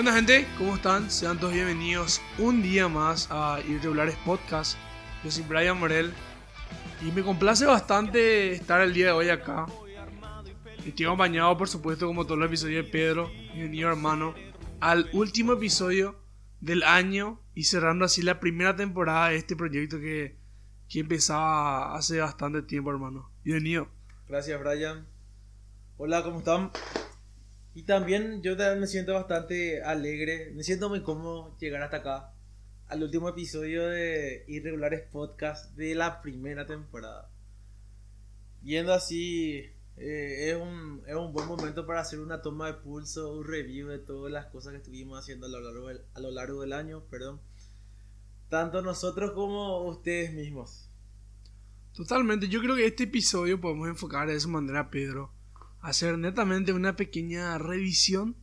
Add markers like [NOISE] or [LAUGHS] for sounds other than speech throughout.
onda gente? ¿Cómo están? Sean todos bienvenidos un día más a Irregulares Podcast. Yo soy Brian Morel y me complace bastante estar el día de hoy acá. Estoy acompañado, por supuesto, como todos los episodios de Pedro, mi hermano, al último episodio del año y cerrando así la primera temporada de este proyecto que, que empezaba hace bastante tiempo, hermano. Bienvenido. Gracias, Brian. Hola, ¿cómo están? Y también yo me siento bastante alegre, me siento muy cómodo llegar hasta acá, al último episodio de Irregulares Podcast de la primera temporada. Viendo así, eh, es, un, es un buen momento para hacer una toma de pulso, un review de todas las cosas que estuvimos haciendo a lo largo del, a lo largo del año, perdón. Tanto nosotros como ustedes mismos. Totalmente, yo creo que este episodio podemos enfocar de esa manera, Pedro hacer netamente una pequeña revisión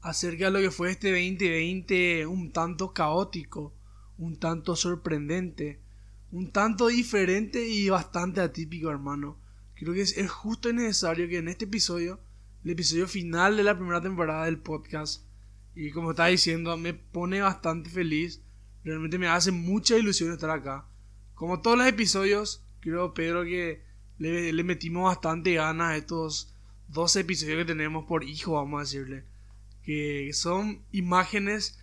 acerca de lo que fue este 2020 un tanto caótico, un tanto sorprendente, un tanto diferente y bastante atípico, hermano. Creo que es, justo y necesario que en este episodio, el episodio final de la primera temporada del podcast, y como estaba diciendo, me pone bastante feliz. Realmente me hace mucha ilusión estar acá. Como todos los episodios, creo, Pedro, que le, le metimos bastante ganas a estos 12 episodios que tenemos por hijo, vamos a decirle. Que son imágenes,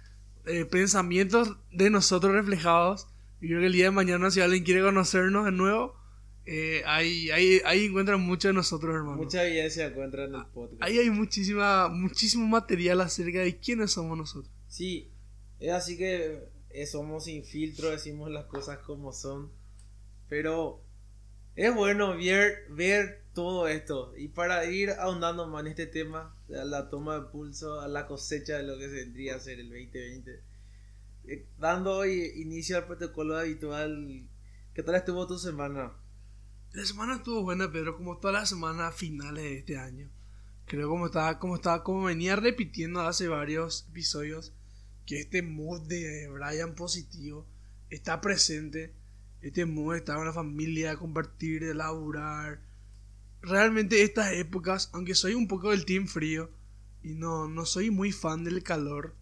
eh, pensamientos de nosotros reflejados. Y creo que el día de mañana, si alguien quiere conocernos de nuevo, eh, ahí, ahí, ahí encuentran mucho de nosotros, hermano. Mucha evidencia encuentran en el podcast. Ahí hay muchísima, muchísimo material acerca de quiénes somos nosotros. Sí, es así que eh, somos sin filtro, decimos las cosas como son. Pero es bueno ver, ver todo esto. Y para ir ahondando más en este tema, a la toma de pulso, a la cosecha de lo que vendría a ser el 2020, eh, dando hoy inicio al protocolo habitual, ¿qué tal estuvo tu semana? La semana estuvo buena, Pedro, como todas las semanas finales de este año. Creo como estaba, como estaba, como venía repitiendo hace varios episodios, que este mood de Brian positivo está presente. Este mood estar en la familia, compartir, de laburar, realmente estas épocas, aunque soy un poco del team frío y no, no soy muy fan del calor,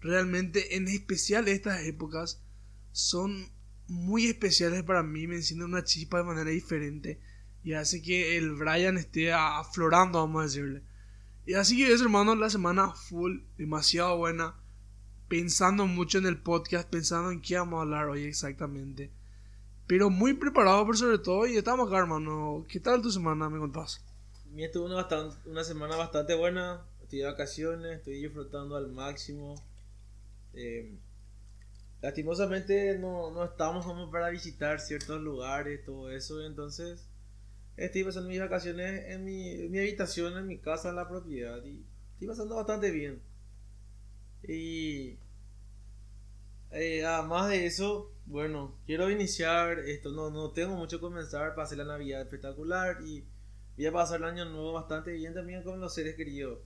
realmente en especial estas épocas son muy especiales para mí, me encienden una chispa de manera diferente y hace que el Brian esté aflorando, vamos a decirle. Y así que es hermano, la semana full, demasiado buena, pensando mucho en el podcast, pensando en qué vamos a hablar hoy exactamente. Pero muy preparado por sobre todo y estamos acá, hermano. ¿Qué tal tu semana? ¿Me contás? Mi estuvo una, una semana bastante buena. Estoy de vacaciones, estoy disfrutando al máximo. Eh, lastimosamente no, no estamos como para visitar ciertos lugares, todo eso. Entonces estoy pasando mis vacaciones en mi, mi habitación, en mi casa, en la propiedad. Y estoy pasando bastante bien. Y eh, además de eso, bueno, quiero iniciar esto. No, no tengo mucho que comenzar hacer la Navidad espectacular y voy a pasar el año nuevo bastante bien también con los seres queridos.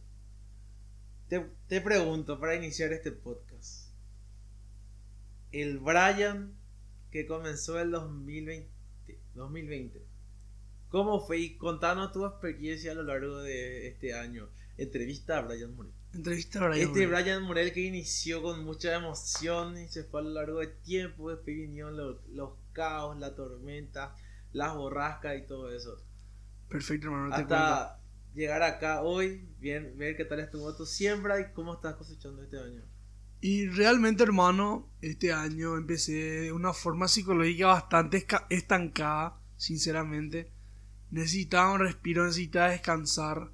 Te, te pregunto para iniciar este podcast. El Brian que comenzó el 2020, 2020. ¿Cómo fue? Y contanos tu experiencia a lo largo de este año. Entrevista a Brian Moreno. Entrevista a Brian Este Brian Morel que inició con mucha emoción y se fue a lo largo del tiempo. Después vinieron los, los caos, la tormenta, las borrascas y todo eso. Perfecto, hermano. Hasta llegar acá hoy, bien, ver qué tal estuvo tu siembra y cómo estás cosechando este año. Y realmente, hermano, este año empecé de una forma psicológica bastante estancada, sinceramente. Necesitaba un respiro, necesitaba descansar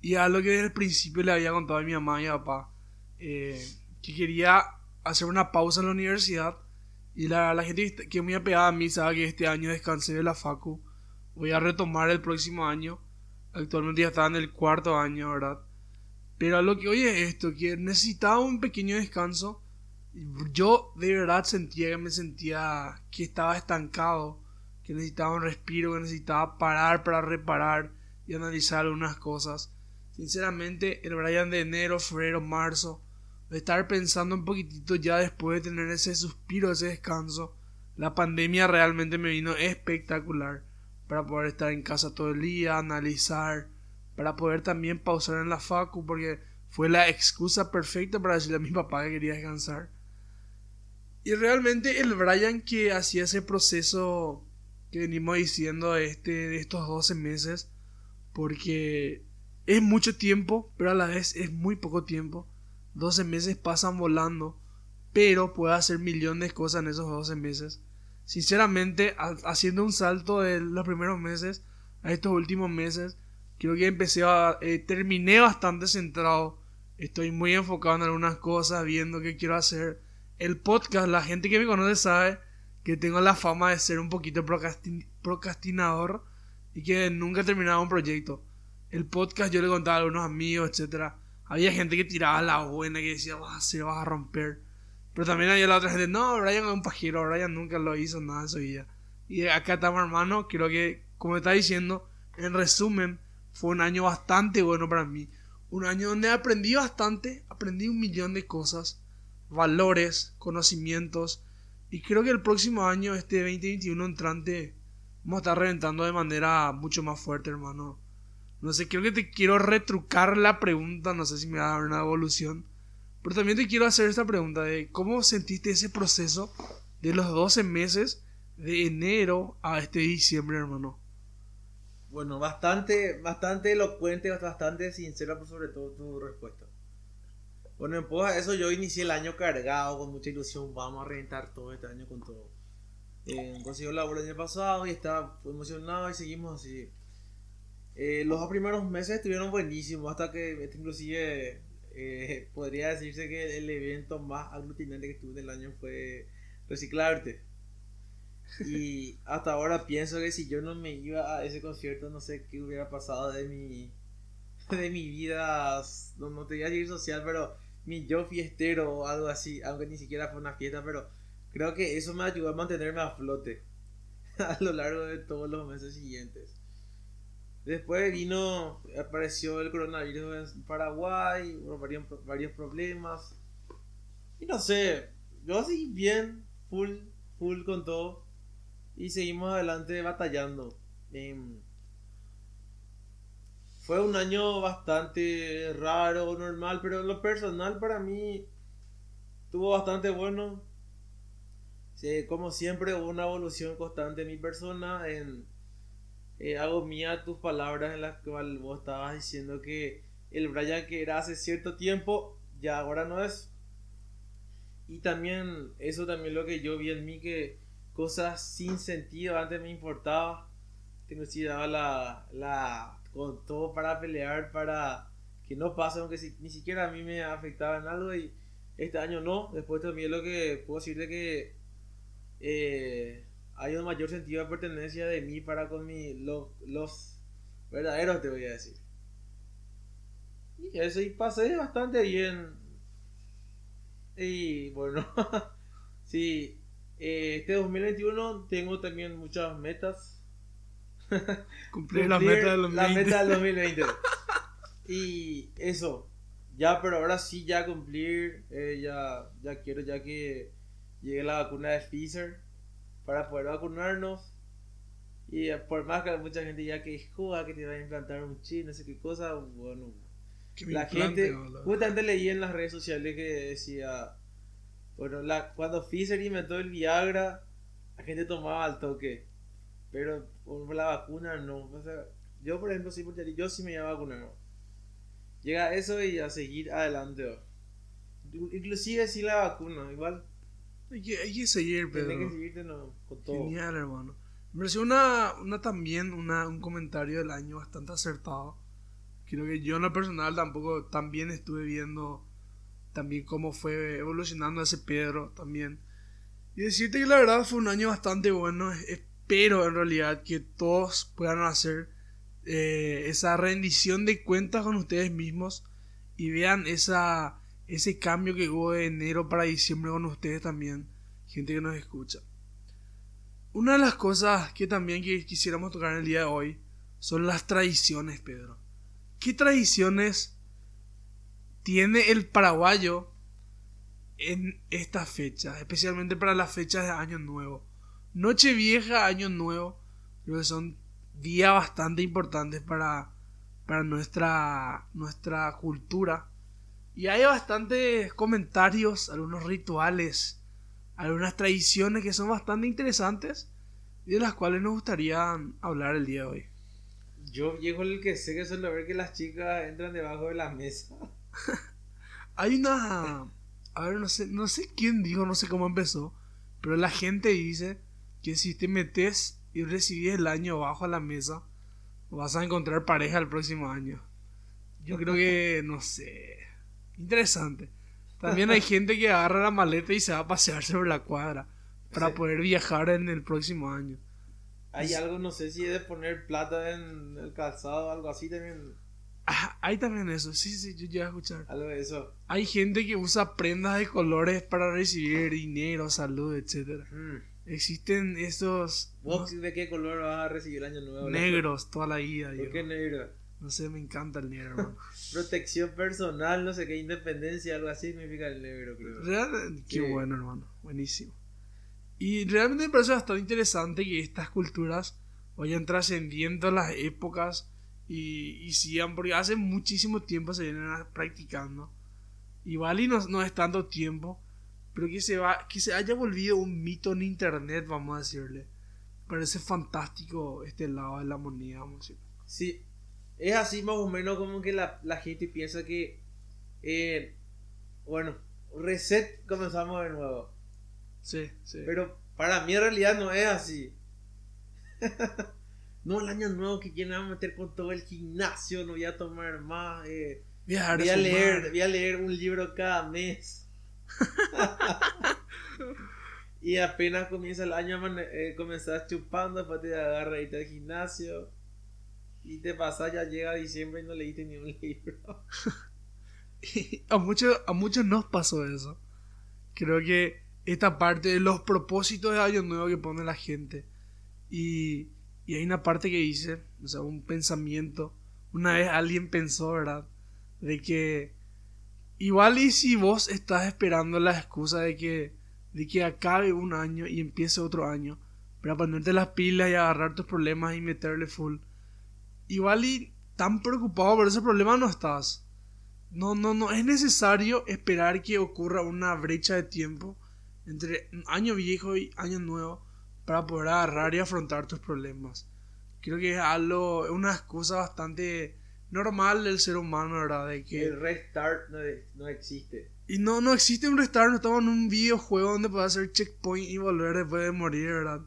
y a lo que desde el principio le había contado a mi mamá y mi papá, eh, que quería hacer una pausa en la universidad. Y la, la gente que es muy apegada a mí sabe que este año descansé de la Facu. Voy a retomar el próximo año. Actualmente ya estaba en el cuarto año, ¿verdad? Pero a lo que oye esto, que necesitaba un pequeño descanso. Yo de verdad sentía que me sentía que estaba estancado, que necesitaba un respiro, que necesitaba parar para reparar y analizar algunas cosas. Sinceramente, el Brian de enero, febrero, marzo, estar pensando un poquitito ya después de tener ese suspiro, ese descanso, la pandemia realmente me vino espectacular para poder estar en casa todo el día, analizar, para poder también pausar en la facu, porque fue la excusa perfecta para decirle a mi papá que quería descansar. Y realmente el Brian que hacía ese proceso que venimos diciendo este, de estos 12 meses, porque es mucho tiempo, pero a la vez es muy poco tiempo. 12 meses pasan volando, pero puede hacer millones de cosas en esos 12 meses. Sinceramente, haciendo un salto de los primeros meses a estos últimos meses, creo que empecé a... Eh, terminé bastante centrado. Estoy muy enfocado en algunas cosas, viendo qué quiero hacer. El podcast, la gente que me conoce sabe que tengo la fama de ser un poquito procrastinador y que nunca he terminado un proyecto. El podcast yo le contaba a algunos amigos, etcétera. Había gente que tiraba la buena, que decía, vas a hacer, vas a romper. Pero también había la otra gente, no, Brian es un pajero, Brian nunca lo hizo, nada de su vida. Y acá estamos, hermano, creo que, como está diciendo, en resumen, fue un año bastante bueno para mí. Un año donde aprendí bastante, aprendí un millón de cosas, valores, conocimientos. Y creo que el próximo año, este 2021 entrante, vamos a estar reventando de manera mucho más fuerte, hermano. No sé, creo que te quiero retrucar la pregunta, no sé si me va a dar una evolución. Pero también te quiero hacer esta pregunta de cómo sentiste ese proceso de los 12 meses de enero a este diciembre, hermano. Bueno, bastante, bastante elocuente, bastante sincera, por sobre todo tu respuesta. Bueno, en pos eso yo inicié el año cargado, con mucha ilusión, vamos a reventar todo este año con todo. Eh, consiguió la el año pasado y estaba emocionado y seguimos así. Eh, los dos primeros meses estuvieron buenísimos, hasta que este, inclusive eh, podría decirse que el evento más aglutinante que tuve del año fue reciclarte. Y [LAUGHS] hasta ahora pienso que si yo no me iba a ese concierto, no sé qué hubiera pasado de mi, de mi vida, no, no te voy a decir social, pero mi yo fiestero o algo así, aunque ni siquiera fue una fiesta, pero creo que eso me ayudó a mantenerme a flote [LAUGHS] a lo largo de todos los meses siguientes. Después vino, apareció el coronavirus en Paraguay, varios, varios problemas. Y no sé, yo así bien, full, full con todo y seguimos adelante batallando. Em, fue un año bastante raro, normal, pero lo personal para mí estuvo bastante bueno. como siempre hubo una evolución constante en mi persona. En, eh, hago mía tus palabras en las cuales vos estabas diciendo que el Brian que era hace cierto tiempo ya ahora no es. Y también eso también lo que yo vi en mí que cosas sin sentido. Antes me importaba. Tengo si daba la, la. con todo para pelear, para que no pase, aunque ni siquiera a mí me afectaba en algo. Y este año no. Después también lo que puedo decirte que. Eh, hay un mayor sentido de pertenencia de mí para con mi, los, los verdaderos, te voy a decir. Y eso, y pasé bastante bien. Y bueno, [LAUGHS] sí, eh, este 2021 tengo también muchas metas. [LAUGHS] Cumplir, la meta del 2020. La meta del 2020. y eso, ya, pero ahora sí, ya cumplir, eh, ya, ya quiero ya que llegue la vacuna de Pfizer para poder vacunarnos. Y por más que mucha gente ya que que te va a implantar un chip, no sé qué cosa, bueno, la gente, justamente leí en las redes sociales que decía bueno, la, cuando Pfizer inventó el Viagra, la gente tomaba al toque. Pero por la vacuna no. yo, por ejemplo, sí, yo sí me iba a vacunar. Llega eso y a seguir adelante. Inclusive si la vacuna, igual. Hay que, hay que seguir, pero. Tienes que seguirte con todo. Genial, hermano. Me pareció una, una también una, un comentario del año bastante acertado. Creo que yo en lo personal tampoco también estuve viendo también cómo fue evolucionando ese Pedro también. Y decirte que la verdad fue un año bastante bueno. Espero en realidad que todos puedan hacer eh, esa rendición de cuentas con ustedes mismos y vean esa, ese cambio que hubo de enero para diciembre con ustedes también, gente que nos escucha. Una de las cosas que también quisiéramos tocar en el día de hoy son las tradiciones, Pedro. ¿Qué tradiciones tiene el paraguayo en esta fecha, especialmente para las fechas de Año Nuevo. Noche Vieja, Año Nuevo, creo que son días bastante importantes para, para nuestra, nuestra cultura. Y hay bastantes comentarios, algunos rituales, algunas tradiciones que son bastante interesantes y de las cuales nos gustaría hablar el día de hoy. Yo viejo el que sé que suelo ver que las chicas entran debajo de la mesa. [LAUGHS] Hay una... A ver, no sé, no sé quién dijo, no sé cómo empezó, pero la gente dice que si te metes y recibís el año bajo la mesa, vas a encontrar pareja el próximo año. Yo creo que, no sé, interesante. También hay gente que agarra la maleta y se va a pasear sobre la cuadra para Sí. poder viajar en el próximo año. Hay algo, no sé si es de poner plata en el calzado o algo así también. Ah, hay también eso, sí, sí, yo llegué a escuchar. Algo de eso. Hay gente que usa prendas de colores para recibir dinero, salud, etcétera. Mm. Existen estos ¿Vos de qué color vas a recibir el año nuevo? negros toda la vida. ¿Por yo. qué negro? No sé, me encanta el negro, hermano. [LAUGHS] Protección personal, no sé qué, independencia, algo así significa el negro, creo. Real- qué Sí. bueno, hermano. Buenísimo. Y realmente me parece bastante interesante que estas culturas vayan trascendiendo las épocas y, y sigan, porque hace muchísimo tiempo se vienen practicando. Y no, no es tanto tiempo, pero que se, va, que se haya volvido un mito en internet, vamos a decirle. Parece fantástico este lado de la moneda, vamos a decir. Sí, es así más o menos como que la, la gente piensa que, eh, bueno, reset comenzamos de nuevo. Sí, sí. Pero para mí en realidad no es así. [LAUGHS] no, el año nuevo que quieren a meter con todo el gimnasio, no voy a tomar más. eh, voy, a leer, voy a leer un libro cada mes. [LAUGHS] y apenas comienza el año, eh, comenzás chupando, después te agarras y te al gimnasio. Y te pasa, ya llega diciembre y no leíste ni un libro. [LAUGHS] a muchos a muchos nos pasó eso. Creo que esta parte de los propósitos de año nuevo que pone la gente y, y hay una parte que dice, o sea, un pensamiento. Una vez alguien pensó, ¿verdad? De que igual y si vos estás esperando la excusa de que de que acabe un año y empiece otro año para ponerte las pilas y agarrar tus problemas y meterle full. Igual y tan preocupado por ese problema no estás. No, no, no. Es necesario esperar que ocurra una brecha de tiempo entre año viejo y año nuevo para poder agarrar y afrontar tus problemas. Creo que es algo, es una excusa bastante normal del ser humano, ¿verdad? De que... El restart no, no existe. Y no, no existe un restart, no estamos en un videojuego donde puedes hacer checkpoint y volver después de morir, ¿verdad?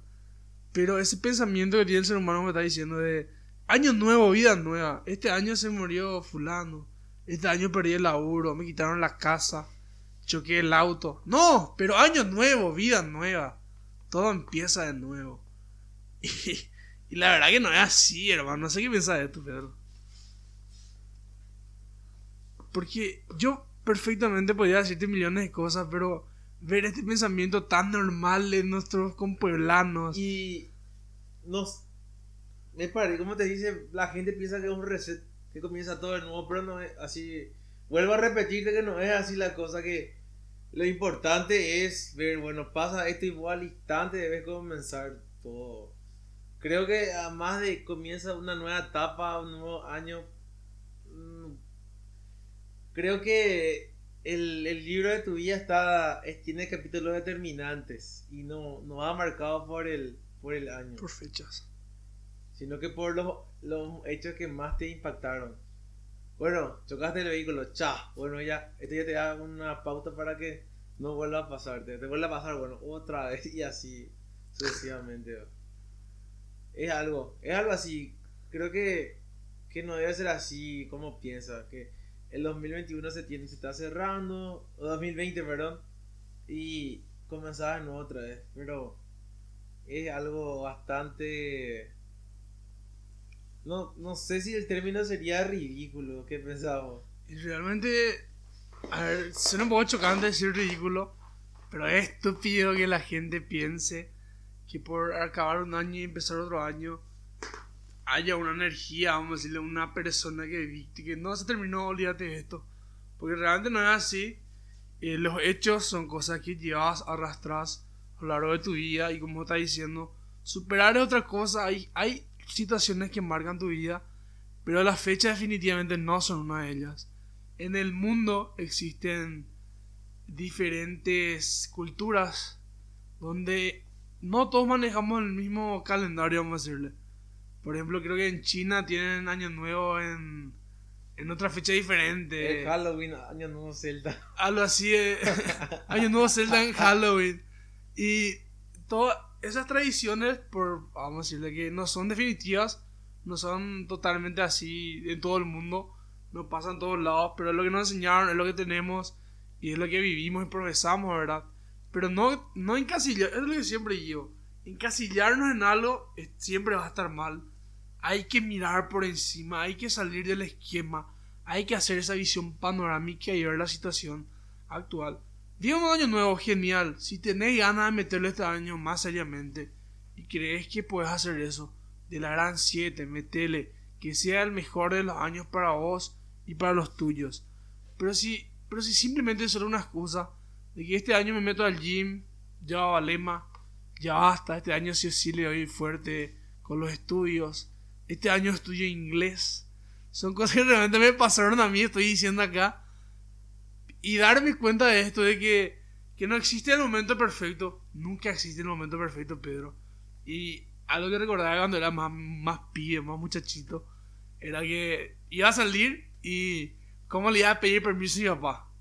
Pero ese pensamiento que tiene el ser humano me está diciendo de año nuevo, vida nueva. Este año se murió fulano. Este año perdí el laburo, me quitaron la casa, choqué el auto. No, pero año nuevo, vida nueva. Todo empieza de nuevo. [LAUGHS] Y, y la verdad que no es así, hermano. No sé qué piensas de esto, Pedro. Porque yo perfectamente podría decirte millones de cosas, pero ver este pensamiento tan normal de nuestros compueblanos. Y nos me parece, como te dice, la gente piensa que es un reset, que comienza todo de nuevo, pero no es así. Vuelvo a repetirte que no es así la cosa, que lo importante es ver, bueno, pasa esto igual al instante, debes comenzar todo. Creo que además de comienza una nueva etapa, un nuevo año, mm, creo que el, el libro de tu vida está es- tiene capítulos determinantes y no, no va marcado por el, por el año, Por fechas. Sino que por los, los hechos que más te impactaron. Bueno, chocaste el vehículo, cha, bueno ya, esto ya te da una pauta para que no vuelva a pasarte, te vuelva a pasar, bueno, otra [LAUGHS] vez y así sucesivamente. Es algo, es algo así, creo que, que no debe ser así como piensas, que el 2021 se, tiene, se está cerrando, o 2020, perdón, y comenzaba de nuevo otra vez, pero es algo bastante... No, no sé si el término sería ridículo, ¿qué pensamos? Y realmente, a ver, suena un poco chocante decir ridículo, pero es estúpido que la gente piense que por acabar un año y empezar otro año haya una energía, vamos a decirle, una persona que que no se terminó, olvídate de esto. Porque realmente no es así. Eh, los hechos son cosas que llevas arrastras a lo largo de tu vida y como está diciendo, superar es otra cosa. Hay, hay situaciones que marcan tu vida, pero las fechas definitivamente no son una de ellas. en el mundo existen diferentes culturas donde no todos manejamos el mismo calendario, vamos a decirle. Por ejemplo, creo que en China tienen Año Nuevo en, en otra fecha diferente. El Halloween, Año Nuevo Celta. Algo así, eh, [LAUGHS] Año Nuevo Celta en Halloween. Y todas esas tradiciones, por, vamos a decirle que no son definitivas, no son totalmente así en todo el mundo, no pasan en todos lados, pero es lo que nos enseñaron, es lo que tenemos y es lo que vivimos y progresamos, ¿verdad? Pero no, no encasillar, es lo que siempre digo, encasillarnos en algo siempre va a estar mal. Hay que mirar por encima, hay que salir del esquema, hay que hacer esa visión panorámica y ver la situación actual. Digo un año nuevo, genial. Si tenés ganas de meterlo este año más seriamente y crees que puedes hacer eso, de la gran 7, metele, que sea el mejor de los años para vos y para los tuyos. Pero si, pero si simplemente es solo una excusa de que este año me meto al gym, ya va lema, ya basta, este año sí sí le doy fuerte con los estudios, este año estudio inglés. Son cosas que realmente me pasaron a mí, estoy diciendo acá. Y darme cuenta de esto, de que, que no existe el momento perfecto. Nunca existe el momento perfecto, Pedro. Y algo que recordaba cuando era más, más pibe, más muchachito, era que iba a salir y cómo le iba a pedir permiso a mi papá.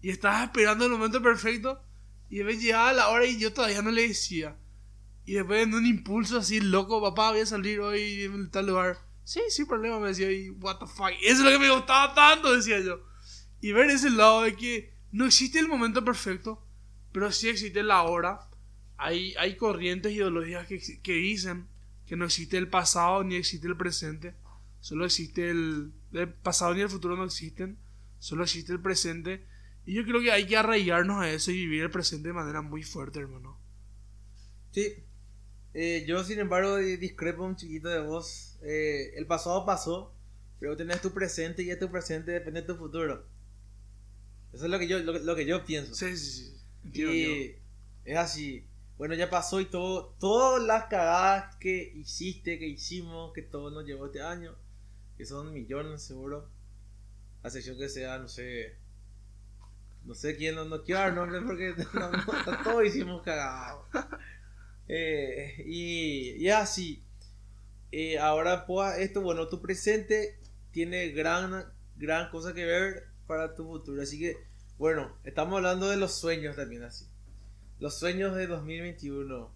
Y estaba esperando el momento perfecto y después llegaba la hora y yo todavía no le decía. Y después en un impulso así loco, papá, voy a salir hoy en tal lugar. Sí, sin problema, me decía. Y what the fuck. Eso es lo que me gustaba tanto, decía yo. Y ver ese lado de que no existe el momento perfecto, pero sí existe la hora. Hay, hay corrientes ideológicas que, que dicen que no existe el pasado ni existe el presente. Solo existe el, el pasado ni el futuro no existen. Solo existe el presente. Y yo creo que hay que arraigarnos a eso y vivir el presente de manera muy fuerte, hermano. Sí. Eh, yo, sin embargo, discrepo un chiquito de vos. Eh, el pasado pasó, pero tenés tu presente y es tu presente depende de tu futuro. Eso es lo que yo, lo, que yo pienso. Sí, sí, sí. y es así. Bueno, ya pasó y todo, todas las cagadas que hiciste, que hicimos, que todo nos llevó este año, que son millones seguro, a excepción que sea, no sé, no sé quién, no, no quiero dar nombres porque [LAUGHS] todos hicimos cagados. [LAUGHS] Eh, y, y así, eh, ahora pues esto, bueno, tu presente tiene gran, gran cosa que ver para tu futuro. Así que, bueno, estamos hablando de los sueños también así. Los sueños de 2021.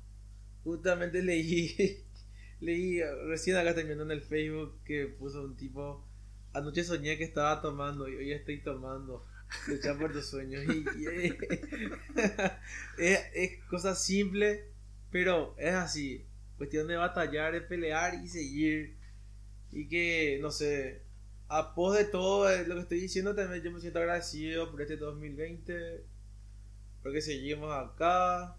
Justamente leí, [LAUGHS] leí recién acá también en el Facebook que puso un tipo, anoche soñé que estaba tomando y hoy estoy tomando. Luchar por tus sueños. Y, [LAUGHS] es, es cosa simple, pero es así. Cuestión de batallar, de pelear y seguir. Y que, no sé, a pos de todo lo que estoy diciendo, también yo me siento agradecido por este 2020, porque seguimos acá,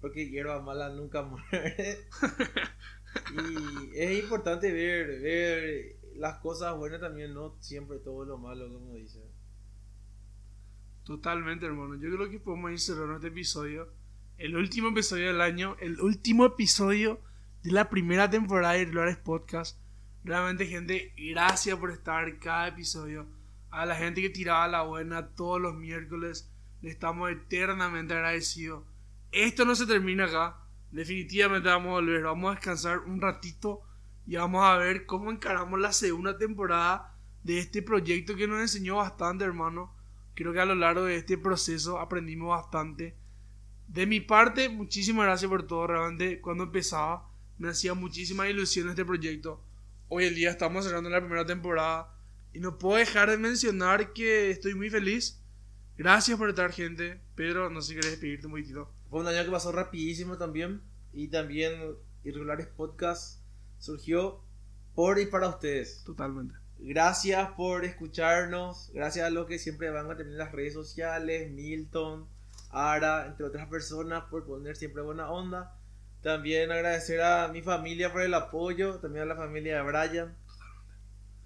porque hierba mala nunca [LAUGHS] muere. y es importante ver, ver las cosas buenas también, no siempre todo lo malo, como dice. Totalmente, hermano. Yo creo que podemos ir cerrando este episodio. El último episodio del año, el último episodio de la primera temporada de Lores Podcast. Realmente, gente, gracias por estar cada episodio. A la gente que tiraba la buena todos los miércoles, le estamos eternamente agradecidos. Esto no se termina acá. Definitivamente vamos a volver. Vamos a descansar un ratito y vamos a ver cómo encaramos la segunda temporada de este proyecto que nos enseñó bastante, hermano. Creo que a lo largo de este proceso aprendimos bastante. De mi parte, muchísimas gracias por todo. Realmente, cuando empezaba, me hacía muchísima ilusión este proyecto hoy en día estamos cerrando la primera temporada y no puedo dejar de mencionar que estoy muy feliz. Gracias por estar, gente. Pedro, no sé si querés despedirte un poquitito. Fue un año que pasó rapidísimo también. Y también Irregulares Podcast surgió por y para ustedes. Totalmente. Gracias por escucharnos. Gracias a los que siempre van a tener las redes sociales. Milton, Ara, entre otras personas, por poner siempre buena onda. También agradecer a mi familia por el apoyo, también a la familia de Brian.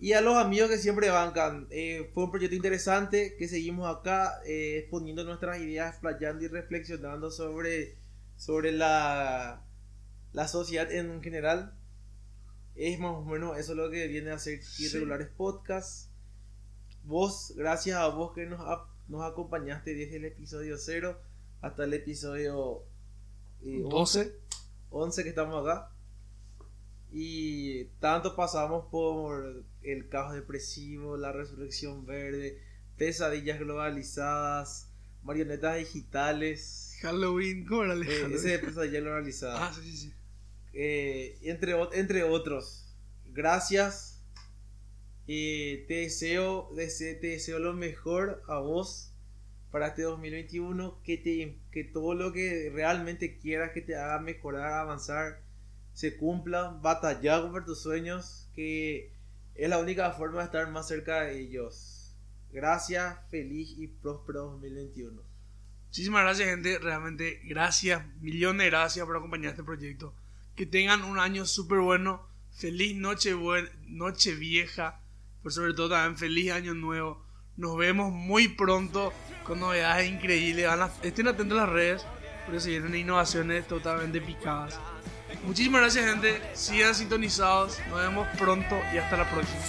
Y a los amigos que siempre bancan. Eh, fue un proyecto interesante que seguimos acá eh, exponiendo nuestras ideas, playando y reflexionando sobre, sobre la, la sociedad en general. Es más o menos eso lo que viene a ser Irregulares Podcasts. vos, gracias a vos que nos, nos acompañaste desde el episodio 0 hasta el episodio 12. Eh, 11 que estamos acá. Y tanto pasamos por el caos depresivo, la resurrección verde, pesadillas globalizadas, marionetas digitales. Halloween, ¿cómo era eh, ese pesadilla globalizada. Ah, sí, sí, sí. Eh, entre, entre otros. Gracias. Eh, te, deseo, dese- te deseo lo mejor a vos para este 2021. Que, te, que todo lo que realmente quieras que te haga mejorar, avanzar, se cumpla. Batallar por tus sueños. Que es la única forma de estar más cerca de ellos. Gracias, feliz y próspero 2021. Muchísimas gracias, gente. Realmente, gracias, millones de gracias por acompañar este proyecto. Que tengan un año súper bueno. Feliz noche, buen, noche vieja. Pero sobre todo también feliz año nuevo. Nos vemos muy pronto con novedades increíbles. Estén atentos a las redes. Porque se vienen innovaciones totalmente picadas. Muchísimas gracias, gente. Sigan sintonizados. Nos vemos pronto y hasta la próxima.